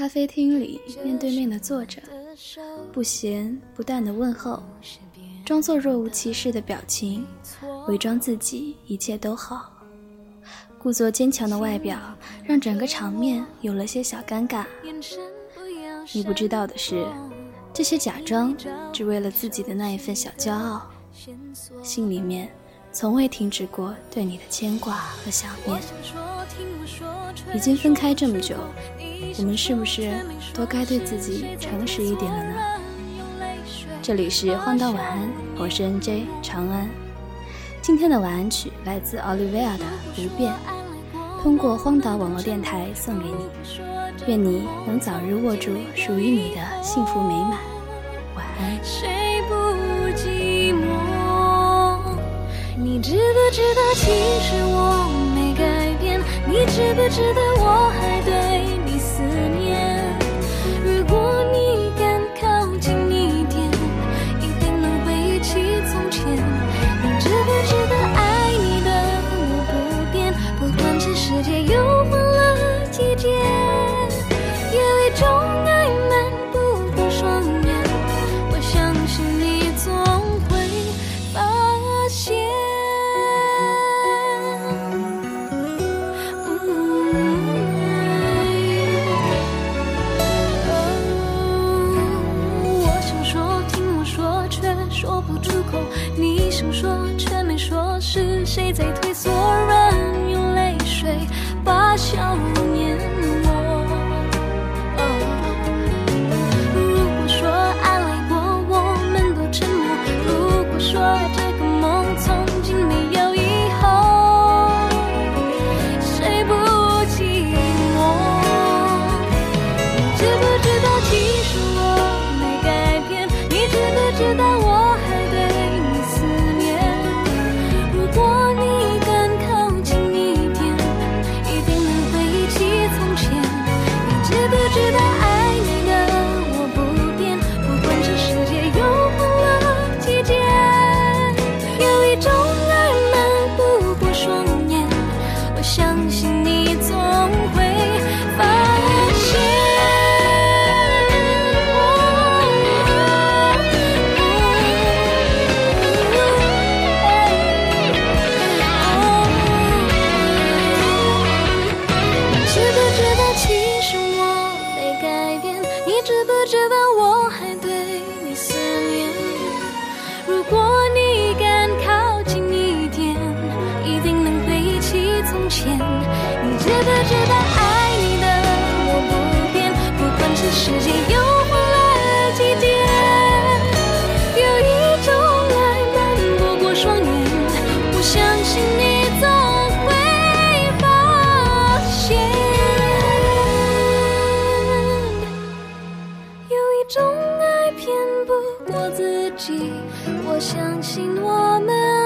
咖啡厅里，面对面的坐着，不咸不淡的问候，装作若无其事的表情，伪装自己一切都好，故作坚强的外表，让整个场面有了些小尴尬。你不知道的是，这些假装只为了自己的那一份小骄傲，心里面从未停止过对你的牵挂和想念。已经分开这么久。我们是不是都该对自己诚实一点了呢？这里是荒岛晚安，我是 NJ 长安。今天的晚安曲来自 Olivia 的《不变》，通过荒岛网络电台送给你。愿你能早日握住属于你的幸福美满。晚安。值不值得我还等你想说却没说是谁在退缩？前，你知不知道，爱你的我不变，不管这世界又换了几点。有一种爱瞒不过双眼，我相信你总会发现。有一种爱骗不过自己，我相信我们。